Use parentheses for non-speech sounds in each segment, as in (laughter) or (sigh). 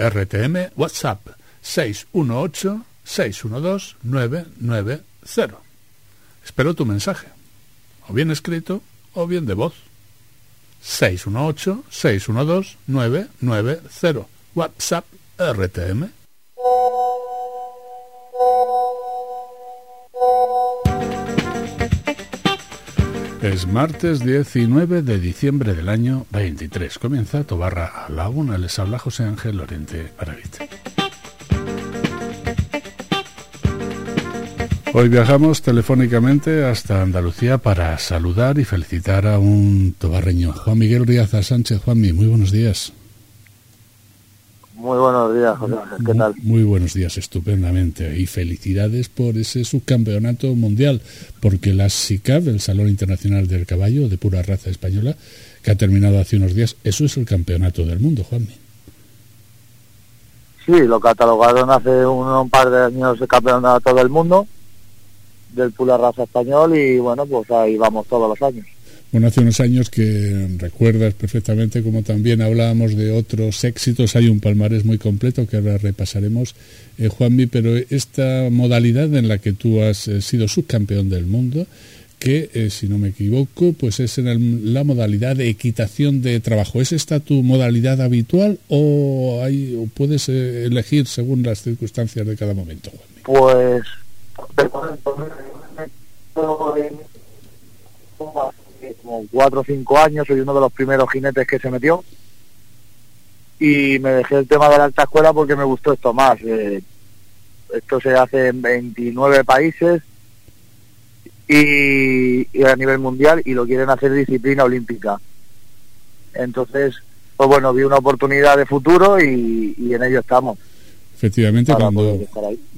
RTM WhatsApp 618-612-990. Espero tu mensaje, o bien escrito o bien de voz. 618-612-990. WhatsApp RTM. Es martes 19 de diciembre del año 23. Comienza Tobarra a la una. Les habla José Ángel Lorente Paravit. Hoy viajamos telefónicamente hasta Andalucía para saludar y felicitar a un tobarreño, Juan Miguel Riaza Sánchez. Juanmi, muy buenos días. Muy buenos días, José. ¿Qué tal? Muy buenos días, estupendamente. Y felicidades por ese subcampeonato mundial, porque la SICAV, el Salón Internacional del Caballo de pura raza española, que ha terminado hace unos días, eso es el campeonato del mundo, Juanmi. Sí, lo catalogaron hace un, par de años el campeonato del mundo del pura raza español y bueno, pues ahí vamos todos los años. Bueno, hace unos años que recuerdas perfectamente como también hablábamos de otros éxitos, hay un palmarés muy completo que ahora repasaremos, eh, Juanmi, pero esta modalidad en la que tú has eh, sido subcampeón del mundo, que eh, si no me equivoco, pues es en la modalidad de equitación de trabajo. ¿Es esta tu modalidad habitual o, hay, o puedes elegir según las circunstancias de cada momento, Juanmi? Pues cuatro o cinco años, soy uno de los primeros jinetes que se metió y me dejé el tema de la alta escuela porque me gustó esto más. Eh, esto se hace en 29 países y, a nivel mundial y lo quieren hacer disciplina olímpica. Entonces, pues bueno, vi una oportunidad de futuro y, y en ello estamos. Efectivamente, cuando,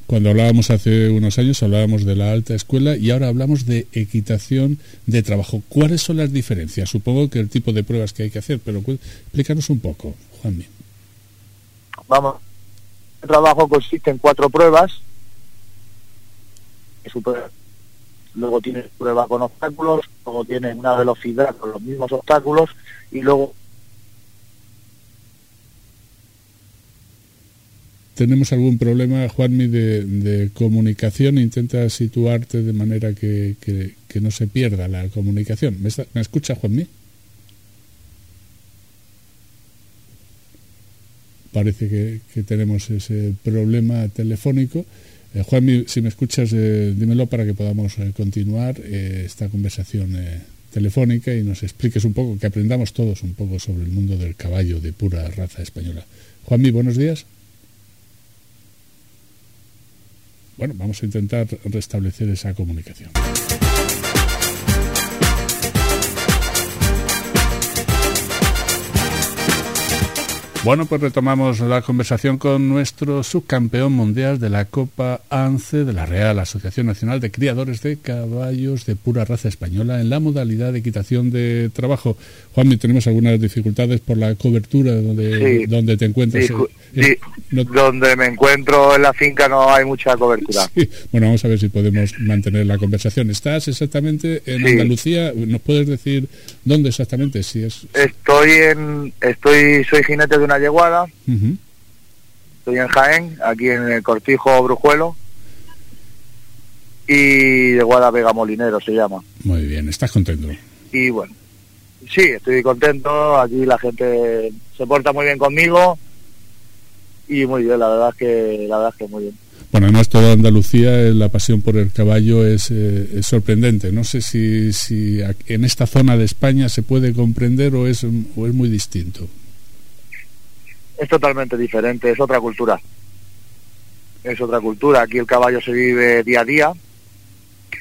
cuando hablábamos hace unos años hablábamos de la alta escuela y ahora hablamos de equitación de trabajo. ¿Cuáles son las diferencias? Supongo que el tipo de pruebas que hay que hacer, pero explícanos un poco, Juanmi. Vamos, el trabajo consiste en cuatro pruebas. Luego tienes prueba con obstáculos, luego tienes una velocidad con los mismos obstáculos y luego tenemos algún problema, Juanmi, de, comunicación. Intenta situarte de manera que, no se pierda la comunicación. ¿Me, está, ¿me escucha, Juanmi? Parece que, tenemos ese problema telefónico. Eh, Juanmi, si me escuchas, eh, dímelo para que podamos eh, continuar esta conversación telefónica y nos expliques un poco, que aprendamos todos un poco sobre el mundo del caballo de pura raza española. Juanmi, buenos días. Bueno, vamos a intentar restablecer esa comunicación. Bueno, pues retomamos la conversación con nuestro subcampeón mundial de la Copa ANCE de la Real Asociación Nacional de Criadores de Caballos de pura raza española en la modalidad de equitación de trabajo. Juanmi, tenemos algunas dificultades por la cobertura donde, donde te encuentras. Sí, donde me encuentro en la finca no hay mucha cobertura. Bueno, vamos a ver si podemos mantener la conversación. ¿Estás exactamente en Andalucía? ¿Nos puedes decir dónde exactamente? Si es... Estoy en, estoy, soy jinete de una yeguada. Estoy en Jaén, aquí en el Cortijo Brujuelo. Y yeguada Vega Molinero se llama. Muy bien, ¿estás contento? Y bueno, sí, estoy contento. Aquí la gente se porta muy bien conmigo y muy bien, la verdad es que, la verdad es que muy bien. Bueno, además toda Andalucía, eh, la pasión por el caballo es, eh, es, sorprendente. No sé si, si en esta zona de España se puede comprender o es, o es muy distinto. Es totalmente diferente, es otra cultura. Es otra cultura. Aquí el caballo se vive día a día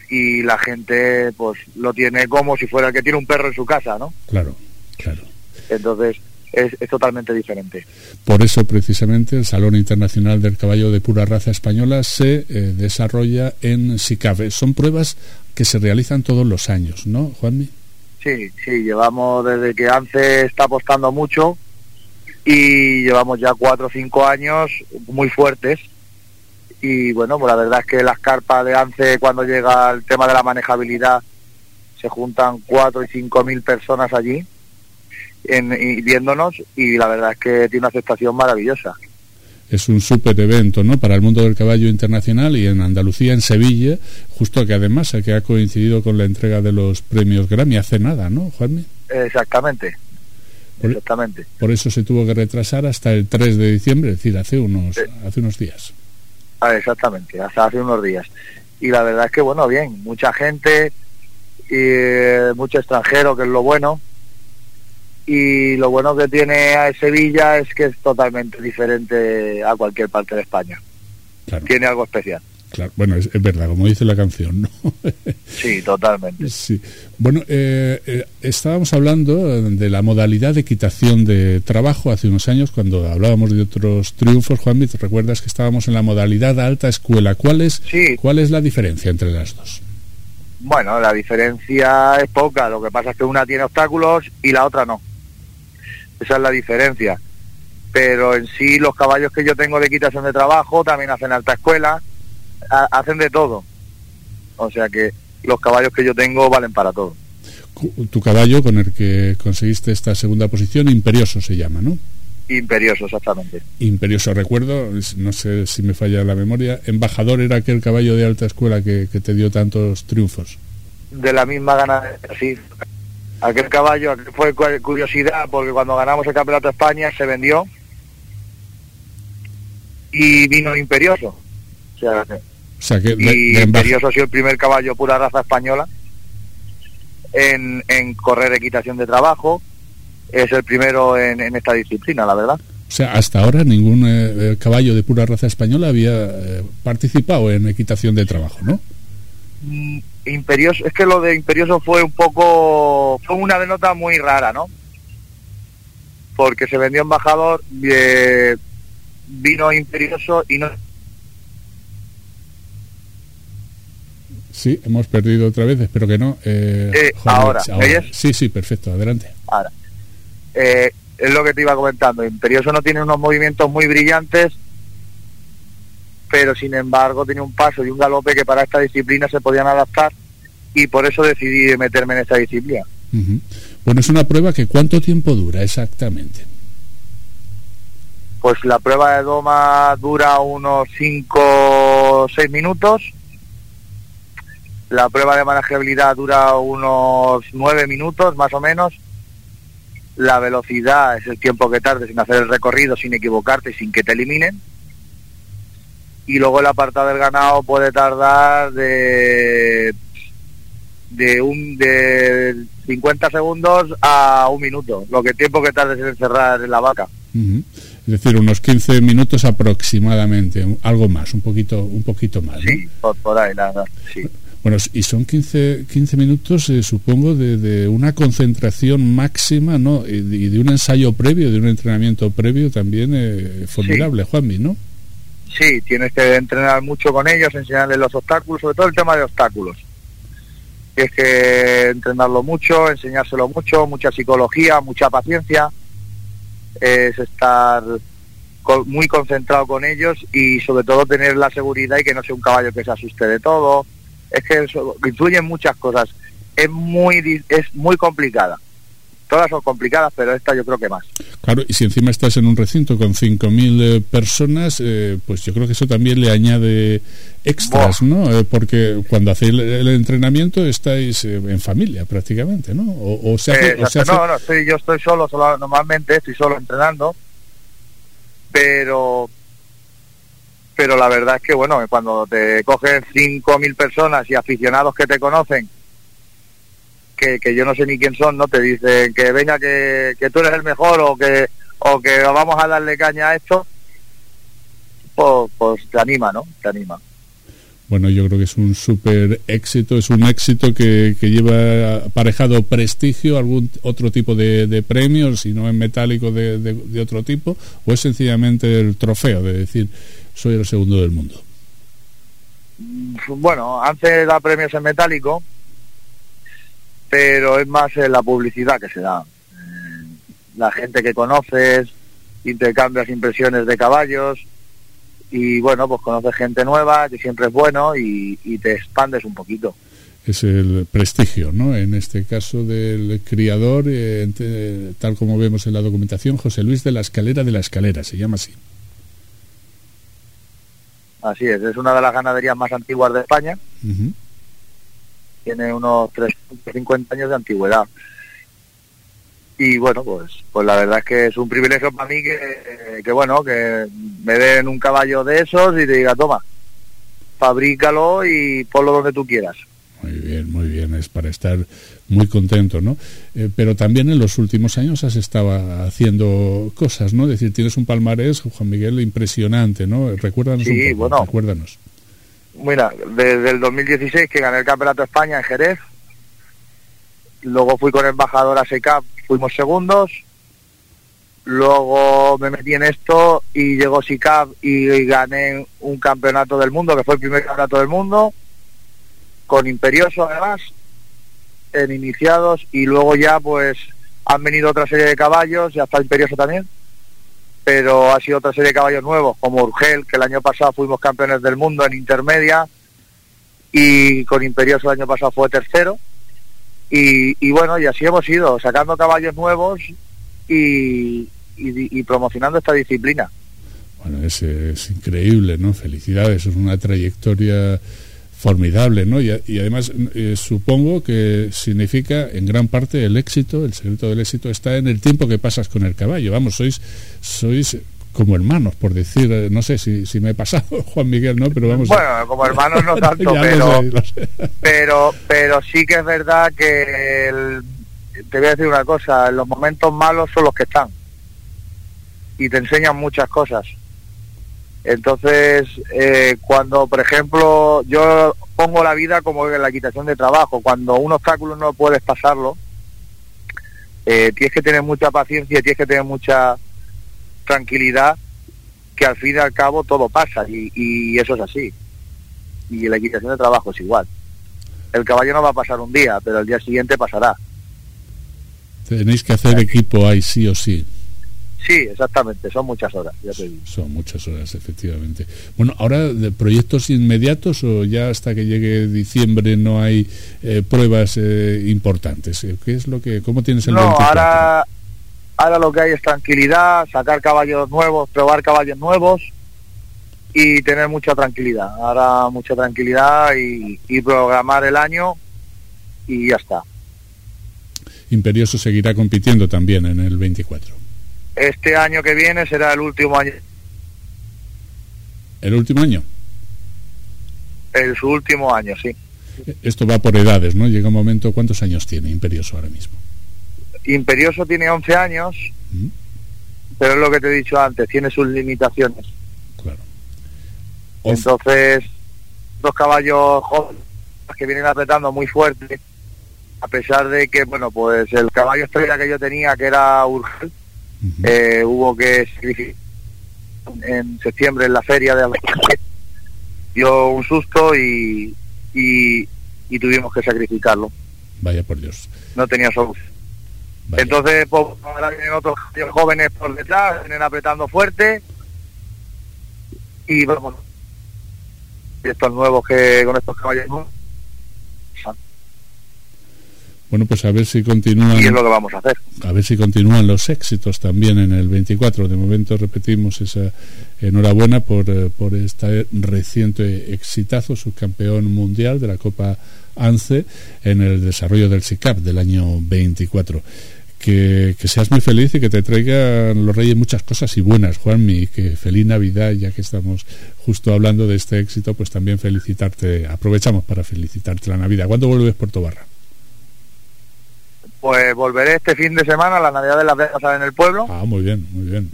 y la gente pues lo tiene como si fuera el que tiene un perro en su casa, ¿no? Claro, claro. Entonces, es, totalmente diferente. Por eso, precisamente, el Salón Internacional del Caballo de Pura Raza Española se eh, desarrolla en SICAVE. Son pruebas que se realizan todos los años, ¿no, Juanmi? Sí, sí, llevamos desde que ANCE está apostando mucho y llevamos ya cuatro o cinco años muy fuertes. Y bueno, pues la verdad es que las carpas de ANCE, cuando llega el tema de la manejabilidad, se juntan cuatro y cinco mil personas allí en, viéndonos y la verdad es que tiene una aceptación maravillosa. es un súper evento ¿no? para el mundo del caballo internacional y en Andalucía, en Sevilla, justo que además que ha coincidido con la entrega de los premios Grammy hace nada, ¿no, Juanmi? Exactamente. Por, Exactamente. Por eso se tuvo que retrasar hasta el 3 de diciembre, es decir, hace unos, hace unos días. Ah, exactamente, hasta hace unos días. Y la verdad es que, bueno, bien, mucha gente, y eh, mucho extranjero, que es lo bueno. Y lo bueno que tiene a Sevilla es que es totalmente diferente a cualquier parte de España. Tiene algo especial. Claro, bueno, es, verdad, como dice la canción, ¿no? (laughs) sí, totalmente. Sí. Bueno, eh, eh, estábamos hablando de la modalidad de equitación de trabajo hace unos años, cuando hablábamos de otros triunfos, Juan, ¿te recuerdas que estábamos en la modalidad alta escuela? ¿Cuál es, ¿Cuál es la diferencia entre las dos? Bueno, la diferencia es poca, lo que pasa es que una tiene obstáculos y la otra no. Esa es la diferencia. Pero en sí los caballos que yo tengo de equitación de trabajo también hacen alta escuela, hacen de todo. O sea que los caballos que yo tengo valen para todo. Tu caballo con el que conseguiste esta segunda posición, Imperioso se llama, ¿no? Imperioso, exactamente. Imperioso, recuerdo, no sé si me falla la memoria, Embajador era aquel caballo de alta escuela que, te dio tantos triunfos. De la misma gana, sí. Aquel caballo fue curiosidad porque cuando ganamos el Campeonato de España se vendió y vino Imperioso. O sea, y Imperioso ha sido el primer caballo pura raza española en, en correr equitación de trabajo. Es el primero en, esta disciplina, la verdad. O sea, hasta ahora ningún eh, caballo de pura raza española había eh, participado en equitación de trabajo, ¿no? Mm, Imperioso, es que lo de Imperioso fue un poco, fue una denota muy rara, ¿no? Porque se vendió embajador, eh, vino Imperioso y no Sí, hemos perdido otra vez, espero que no. Eh, eh ahora, Sí, sí, perfecto, adelante. Ahora, eh, es lo que te iba comentando, Imperioso no tiene unos movimientos muy brillantes, pero sin embargo tiene un paso y un galope que para esta disciplina se podían adaptar y por eso decidí meterme en esta disciplina. Bueno, es una prueba que ¿cuánto tiempo dura exactamente? Pues la prueba de doma dura unos 5 o 6 minutos la prueba de manejabilidad dura unos nueve minutos más o menos. La velocidad es el tiempo que tardes en hacer el recorrido sin equivocarte sin que te eliminen. Y luego el apartado del ganado puede tardar de de un de 50 segundos a un minuto, lo que tiempo que tardes en encerrar la vaca. Es decir, unos 15 minutos aproximadamente, algo más, un poquito un poquito más. Sí, por, ahí, nada, sí. Bueno, y son 15, 15 minutos, eh, supongo, de, una concentración máxima, ¿no? Y de, un ensayo previo, de un entrenamiento previo también eh, formidable, Juanmi, ¿no? Sí, tienes que entrenar mucho con ellos, enseñarles los obstáculos, sobre todo el tema de obstáculos. Es que entrenarlo mucho, enseñárselo mucho, mucha psicología, mucha paciencia, es estar muy concentrado con ellos y sobre todo tener la seguridad y que no sea un caballo que se asuste de todo, es que eso influyen muchas cosas. Es muy, es muy complicada. Todas son complicadas, pero esta yo creo que más. Claro, y si encima estás en un recinto con 5.000 eh, personas, eh, pues yo creo que eso también le añade extras, ¿no? Eh, porque cuando hacéis el, entrenamiento estáis en familia prácticamente, ¿no? O, se hace, No, no, yo estoy solo, solo, normalmente estoy solo entrenando, pero pero la verdad es que, bueno, cuando te cogen 5.000 personas y aficionados que te conocen, que, que, yo no sé ni quién son, ¿no? Te dicen que venga, que, que tú eres el mejor o que, o que vamos a darle caña a esto, pues, pues te anima, ¿no? Te anima. Bueno, yo creo que es un súper éxito, es un éxito que, que, lleva aparejado prestigio, algún otro tipo de, de premios, si no en metálico de, de, otro tipo, o es sencillamente el trofeo de decir, soy el segundo del mundo? Bueno, antes da premios en metálico, pero es más la publicidad que se da. La gente que conoces, intercambias impresiones de caballos y bueno, pues conoces gente nueva, que siempre es bueno y, te expandes un poquito. Es el prestigio, ¿no? En este caso del criador, eh, tal como vemos en la documentación, José Luis de la Escalera de la Escalera, se llama así. Así es. Es una de las ganaderías más antiguas de España. Tiene unos 350 años de antigüedad. Y bueno, pues pues la verdad es que es un privilegio para mí que, que bueno, que me den un caballo de esos y te diga, toma, fabrícalo y ponlo donde tú quieras. Muy bien, muy bien, es para estar muy contento, ¿no? Eh, pero también en los últimos años has estado haciendo cosas, ¿no? Es decir, tienes un palmarés, Juan Miguel, impresionante, ¿no? Recuérdanos Sí, un poco, bueno. recuérdanos. Mira, desde el 2016 que gané el Campeonato de España en Jerez, luego fui con embajador a SECAP, fuimos segundos, luego me metí en esto y llegó SICAP y gané un campeonato del mundo, que fue el primer campeonato del mundo, con Imperioso además, en iniciados, y luego ya pues han venido otra serie de caballos, ya está Imperioso también, pero ha sido otra serie de caballos nuevos, como Urgel, que el año pasado fuimos campeones del mundo en intermedia, y con Imperioso el año pasado fue tercero. Y, y bueno, y así hemos ido, sacando caballos nuevos y, y- y promocionando esta disciplina. Bueno, es, es increíble, ¿no? Felicidades, es una trayectoria formidable, ¿no? Y, y además eh, supongo que significa en gran parte el éxito, el secreto del éxito está en el tiempo que pasas con el caballo. Vamos, sois sois como hermanos, por decir, eh, no sé si, si me he pasado, (laughs) Juan Miguel, ¿no? Pero vamos. Bueno, como hermanos no (laughs) tanto, lo pero, sé, lo sé. pero, pero sí que es verdad que el- te voy a decir una cosa, los momentos malos son los que están y te enseñan muchas cosas. Entonces, eh, cuando, por ejemplo, yo pongo la vida como en la quitación de trabajo, cuando un obstáculo no puedes pasarlo, eh, tienes que tener mucha paciencia, tienes que tener mucha tranquilidad, que al fin y al cabo todo pasa y, y eso es así. Y la equitación de trabajo es igual. El caballo no va a pasar un día, pero el día siguiente pasará. Tenéis que hacer equipo ahí sí o sí. Sí, exactamente, son muchas horas, ya te digo. Son muchas horas, efectivamente. Bueno, ahora de proyectos inmediatos o ya hasta que llegue diciembre no hay eh, pruebas eh, importantes. Eh, ¿Qué es lo que, cómo tienes el No, 24? ahora, ahora lo que hay es tranquilidad, sacar caballos nuevos, probar caballos nuevos y tener mucha tranquilidad. Ahora mucha tranquilidad y, y programar el año y ya está. Imperioso seguirá compitiendo también en el 24. Este año que viene será el último año, ¿El último año? el, su último año, sí. Esto va por edades, ¿no? Llega un momento, ¿cuántos años tiene Imperioso ahora mismo? Imperioso tiene 11 años, ¿Mm? pero es lo que te he dicho antes, tiene sus limitaciones. Claro. Of- Entonces, dos caballos jóvenes que vienen apretando muy fuerte, a pesar de que, bueno, pues el caballo estrella que yo tenía, que era Urgel, Eh, hubo que sacrificar en septiembre en la feria de dio un susto y, y, y tuvimos que sacrificarlo. Vaya por Dios. No tenía solución. Vaya. Entonces, pues, ahora vienen otros jóvenes por detrás, vienen apretando fuerte y vamos. Y estos nuevos que con estos caballos nuevos, Bueno, pues a ver si continúan. y es lo que vamos a hacer. a ver si continúan los éxitos también en el 24. De momento repetimos esa enhorabuena por, eh, por este reciente exitazo, subcampeón mundial de la Copa ANCE en el desarrollo del SICAP del año 24. Que, que seas muy feliz y que te traigan los reyes muchas cosas y buenas, Juanmi, y que feliz Navidad, ya que estamos justo hablando de este éxito, pues también felicitarte, aprovechamos para felicitarte la Navidad. ¿Cuándo vuelves por Tobarra? Pues volveré este fin de semana, la Navidad de las Vegas en el pueblo, Ah, muy bien, muy bien.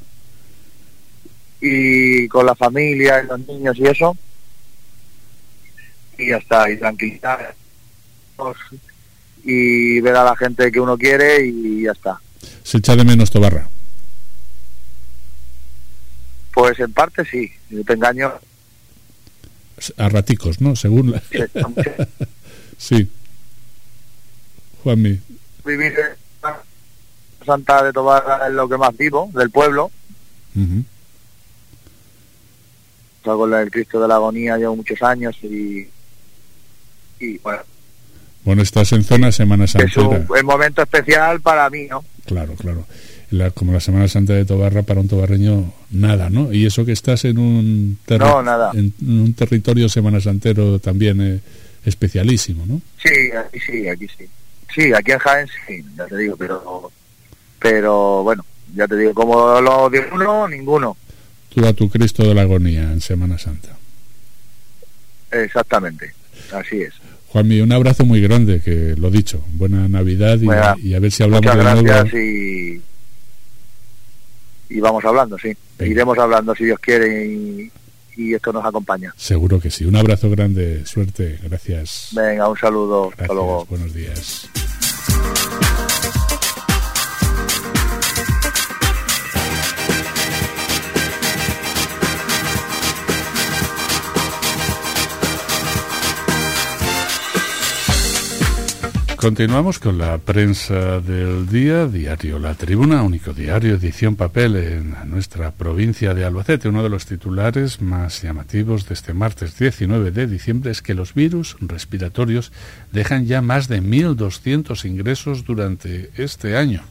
y con la familia y los niños y eso. Y ya está, y tranquilidad. Y ver a la gente que uno quiere y ya está. Se echa de menos Tobarra. Pues en parte sí, no te engaño. a raticos, ¿no? Según la... sí. (laughs) Juanmi, Vivir en Santa de Tobar es lo que más vivo, del pueblo. ujú. Yo con el Cristo de la Agonía llevo muchos años y, y bueno, bueno, estás en zona Semana es Santera. un, un momento especial para mí, ¿no? Claro, claro. como la Semana Santa de Tobarra para un tobarreño nada, ¿no? Y eso que estás en un, En, un territorio Semana Santero también eh, especialísimo, ¿no? Sí, aquí sí, aquí sí. Sí, aquí en Jaén sí, ya te digo, pero, pero bueno, ya te digo, como lo de uno, ninguno. Tú a tu Cristo de la agonía en Semana Santa. Exactamente, así es. Juanmi, un abrazo muy grande, que lo dicho, buena Navidad y, a ver si hablamos de nuevo. Y, y vamos hablando, sí. Iremos hablando si Dios quiere y, y, esto nos acompaña. Seguro que sí. Un abrazo grande, suerte, gracias. Venga, un saludo. Hasta luego. Buenos días. Continuamos con la prensa del día, diario La Tribuna, único diario, edición papel en nuestra provincia de Albacete. Uno de los titulares más llamativos de este martes 19 de diciembre es que los virus respiratorios dejan ya más de 1.200 ingresos durante este año.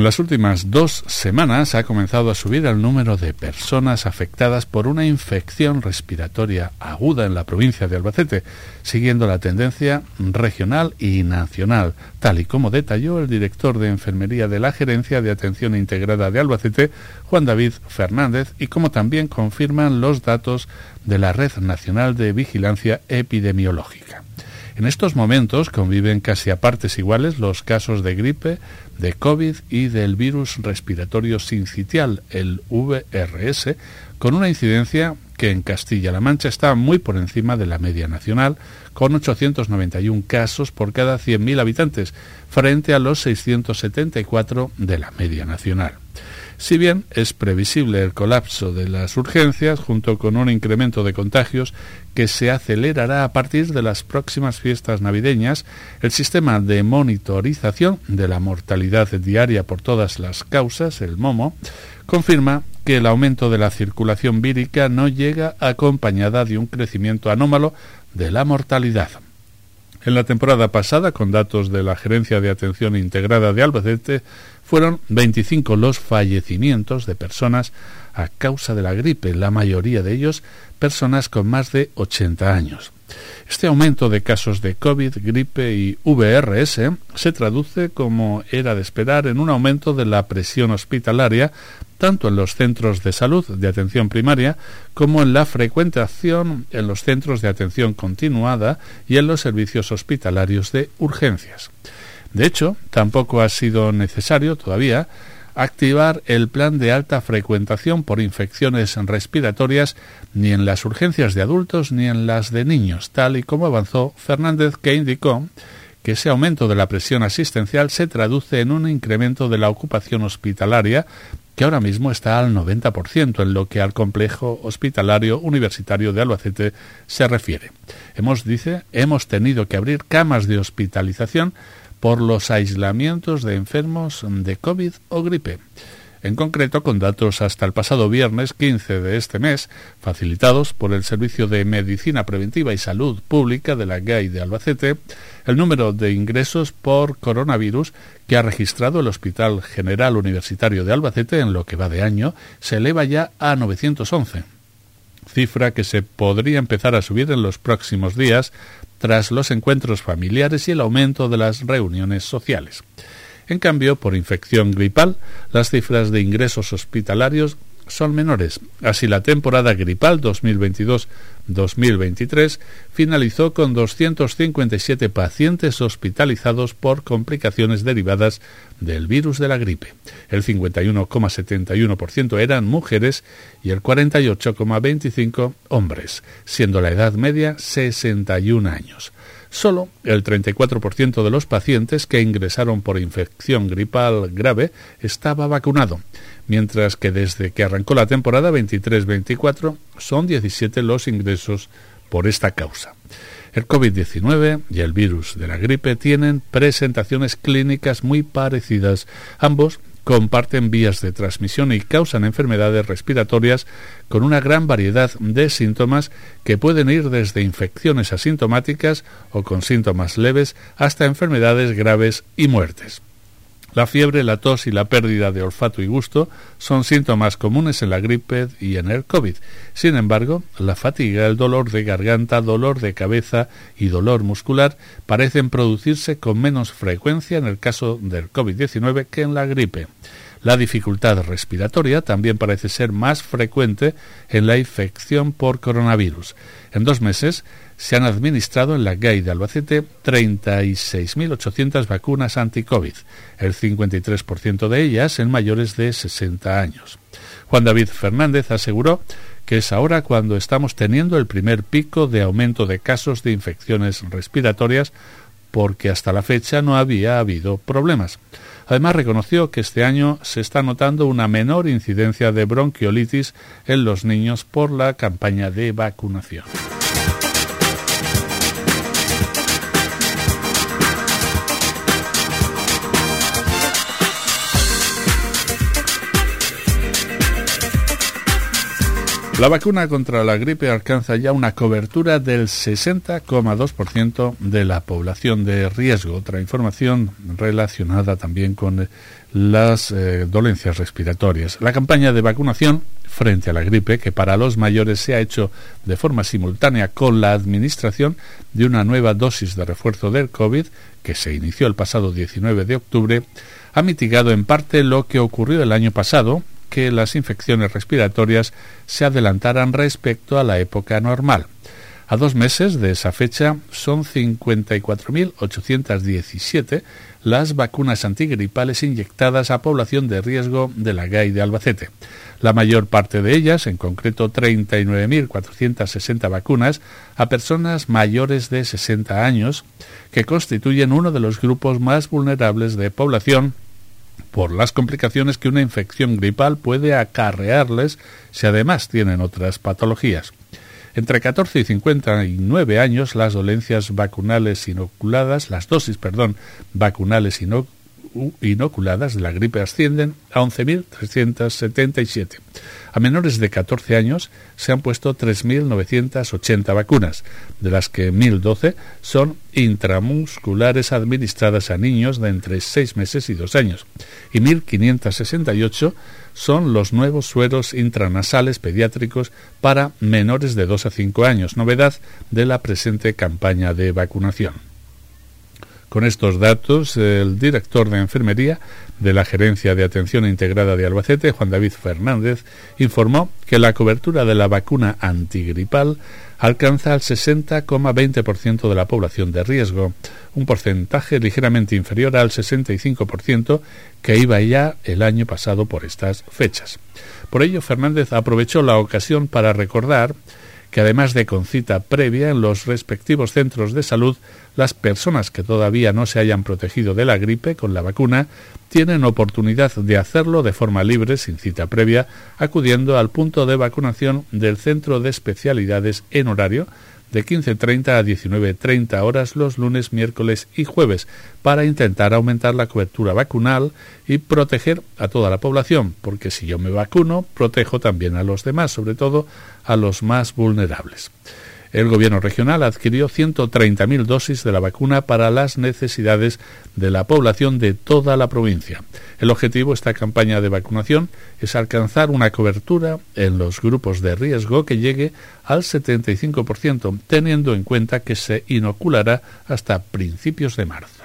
En las últimas dos semanas ha comenzado a subir el número de personas afectadas por una infección respiratoria aguda en la provincia de Albacete, siguiendo la tendencia regional y nacional, tal y como detalló el director de Enfermería de la Gerencia de Atención Integrada de Albacete, Juan David Fernández, y como también confirman los datos de la Red Nacional de Vigilancia Epidemiológica. En estos momentos conviven casi a partes iguales los casos de gripe, de COVID y del virus respiratorio sincitial, el VRS, con una incidencia que en Castilla-La Mancha está muy por encima de la media nacional, con 891 casos por cada 100.000 habitantes, frente a los 674 de la media nacional. Si bien es previsible el colapso de las urgencias junto con un incremento de contagios que se acelerará a partir de las próximas fiestas navideñas, el sistema de monitorización de la mortalidad diaria por todas las causas, el MOMO, confirma que el aumento de la circulación vírica no llega acompañada de un crecimiento anómalo de la mortalidad. En la temporada pasada, con datos de la Gerencia de Atención Integrada de Albacete, fueron 25 los fallecimientos de personas a causa de la gripe, la mayoría de ellos personas con más de 80 años. Este aumento de casos de COVID, gripe y VRS se traduce, como era de esperar, en un aumento de la presión hospitalaria, tanto en los centros de salud de atención primaria como en la frecuentación en los centros de atención continuada y en los servicios hospitalarios de urgencias. De hecho, tampoco ha sido necesario todavía activar el plan de alta frecuentación por infecciones respiratorias ni en las urgencias de adultos ni en las de niños, tal y como avanzó Fernández, que indicó que ese aumento de la presión asistencial se traduce en un incremento de la ocupación hospitalaria que ahora mismo está al 90% en lo que al complejo hospitalario universitario de Albacete se refiere. Hemos, dice, hemos tenido que abrir camas de hospitalización por los aislamientos de enfermos de COVID o gripe. En concreto, con datos hasta el pasado viernes 15 de este mes, facilitados por el Servicio de Medicina Preventiva y Salud Pública de la GAI de Albacete, el número de ingresos por coronavirus que ha registrado el Hospital General Universitario de Albacete en lo que va de año se eleva ya a 911 cifra que se podría empezar a subir en los próximos días tras los encuentros familiares y el aumento de las reuniones sociales. En cambio, por infección gripal, las cifras de ingresos hospitalarios son menores. Así, la temporada gripal 2022-2023 finalizó con 257 pacientes hospitalizados por complicaciones derivadas del virus de la gripe. El 51,71% eran mujeres y el 48,25% hombres, siendo la edad media 61 años. Solo el 34% de los pacientes que ingresaron por infección gripal grave estaba vacunado, mientras que desde que arrancó la temporada 23-24 son 17 los ingresos por esta causa. El COVID-19 y el virus de la gripe tienen presentaciones clínicas muy parecidas, ambos comparten vías de transmisión y causan enfermedades respiratorias con una gran variedad de síntomas que pueden ir desde infecciones asintomáticas o con síntomas leves hasta enfermedades graves y muertes. La fiebre, la tos y la pérdida de olfato y gusto son síntomas comunes en la gripe y en el COVID. Sin embargo, la fatiga, el dolor de garganta, dolor de cabeza y dolor muscular parecen producirse con menos frecuencia en el caso del COVID-19 que en la gripe. La dificultad respiratoria también parece ser más frecuente en la infección por coronavirus. En dos meses se han administrado en la GAI de Albacete 36.800 vacunas anti-COVID, el 53% de ellas en mayores de 60 años. Juan David Fernández aseguró que es ahora cuando estamos teniendo el primer pico de aumento de casos de infecciones respiratorias porque hasta la fecha no había habido problemas. Además, reconoció que este año se está notando una menor incidencia de bronquiolitis en los niños por la campaña de vacunación. La vacuna contra la gripe alcanza ya una cobertura del 60,2% de la población de riesgo. Otra información relacionada también con las eh, dolencias respiratorias. La campaña de vacunación frente a la gripe, que para los mayores se ha hecho de forma simultánea con la administración de una nueva dosis de refuerzo del COVID, que se inició el pasado 19 de octubre, ha mitigado en parte lo que ocurrió el año pasado, que las infecciones respiratorias se adelantaran respecto a la época normal. A dos meses de esa fecha son 54.817 las vacunas antigripales inyectadas a población de riesgo de la GAI de Albacete. La mayor parte de ellas, en concreto 39.460 vacunas, a personas mayores de 60 años, que constituyen uno de los grupos más vulnerables de población por las complicaciones que una infección gripal puede acarrearles si además tienen otras patologías. Entre 14 y 59 años, las dolencias vacunales inoculadas, las dosis, perdón, vacunales inoculadas de la gripe ascienden a 11.377. A menores de 14 años se han puesto 3.980 vacunas, de las que 1.012 son intramusculares administradas a niños de entre 6 meses y 2 años, y 1.568 son los nuevos sueros intranasales pediátricos para menores de 2 a 5 años, novedad de la presente campaña de vacunación. Con estos datos, el director de Enfermería de la Gerencia de Atención Integrada de Albacete, Juan David Fernández, informó que la cobertura de la vacuna antigripal alcanza el 60,20% de la población de riesgo, un porcentaje ligeramente inferior al 65% que iba ya el año pasado por estas fechas. Por ello, Fernández aprovechó la ocasión para recordar que además de con cita previa en los respectivos centros de salud, las personas que todavía no se hayan protegido de la gripe con la vacuna tienen oportunidad de hacerlo de forma libre, sin cita previa, acudiendo al punto de vacunación del centro de especialidades en horario de 15.30 a 19.30 horas los lunes, miércoles y jueves para intentar aumentar la cobertura vacunal y proteger a toda la población, porque si yo me vacuno, protejo también a los demás, sobre todo a los más vulnerables el gobierno regional adquirió 130.000 dosis de la vacuna para las necesidades de la población de toda la provincia. El objetivo de esta campaña de vacunación es alcanzar una cobertura en los grupos de riesgo que llegue al 75%, teniendo en cuenta que se inoculará hasta principios de marzo.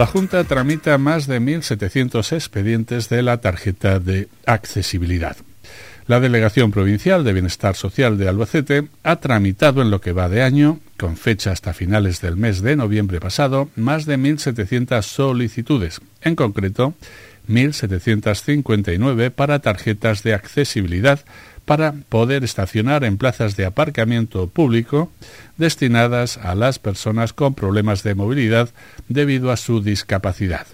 La Junta tramita más de 1.700 expedientes de la tarjeta de accesibilidad. La Delegación Provincial de Bienestar Social de Albacete ha tramitado en lo que va de año, con fecha hasta finales del mes de noviembre pasado, más de 1.700 solicitudes, en concreto 1.759 para tarjetas de accesibilidad para poder estacionar en plazas de aparcamiento público destinadas a las personas con problemas de movilidad debido a su discapacidad.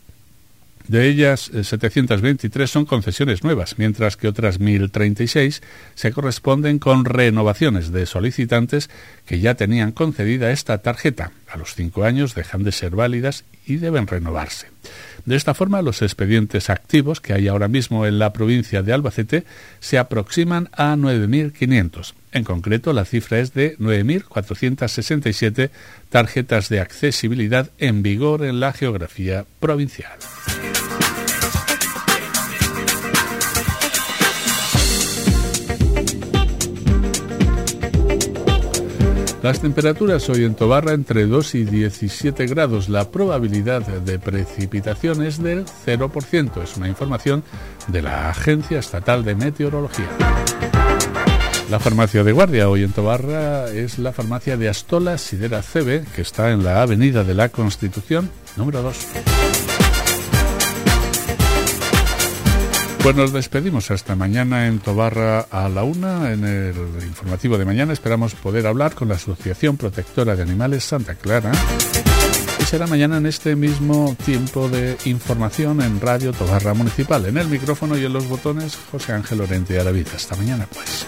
De ellas, 723 eh, son concesiones nuevas, mientras que otras 1.036 se corresponden con renovaciones de solicitantes que ya tenían concedida esta tarjeta. A los cinco años dejan de ser válidas y deben renovarse. De esta forma, los expedientes activos que hay ahora mismo en la provincia de Albacete se aproximan a 9.500. En concreto, la cifra es de 9.467 tarjetas de accesibilidad en vigor en la geografía provincial. Las temperaturas hoy en Tobarra entre 2 y 17 grados. La probabilidad de precipitación es del 0%. Es una información de la Agencia Estatal de Meteorología. La farmacia de guardia hoy en Tobarra es la farmacia de Astola Sidera CB, que está en la Avenida de la Constitución número 2. Pues nos despedimos hasta mañana en Tobarra a la una. En el informativo de mañana esperamos poder hablar con la Asociación Protectora de Animales Santa Clara. Y será mañana en este mismo tiempo de información en Radio Tobarra Municipal. En el micrófono y en los botones, José Ángel Orente Aravita. Hasta mañana, pues.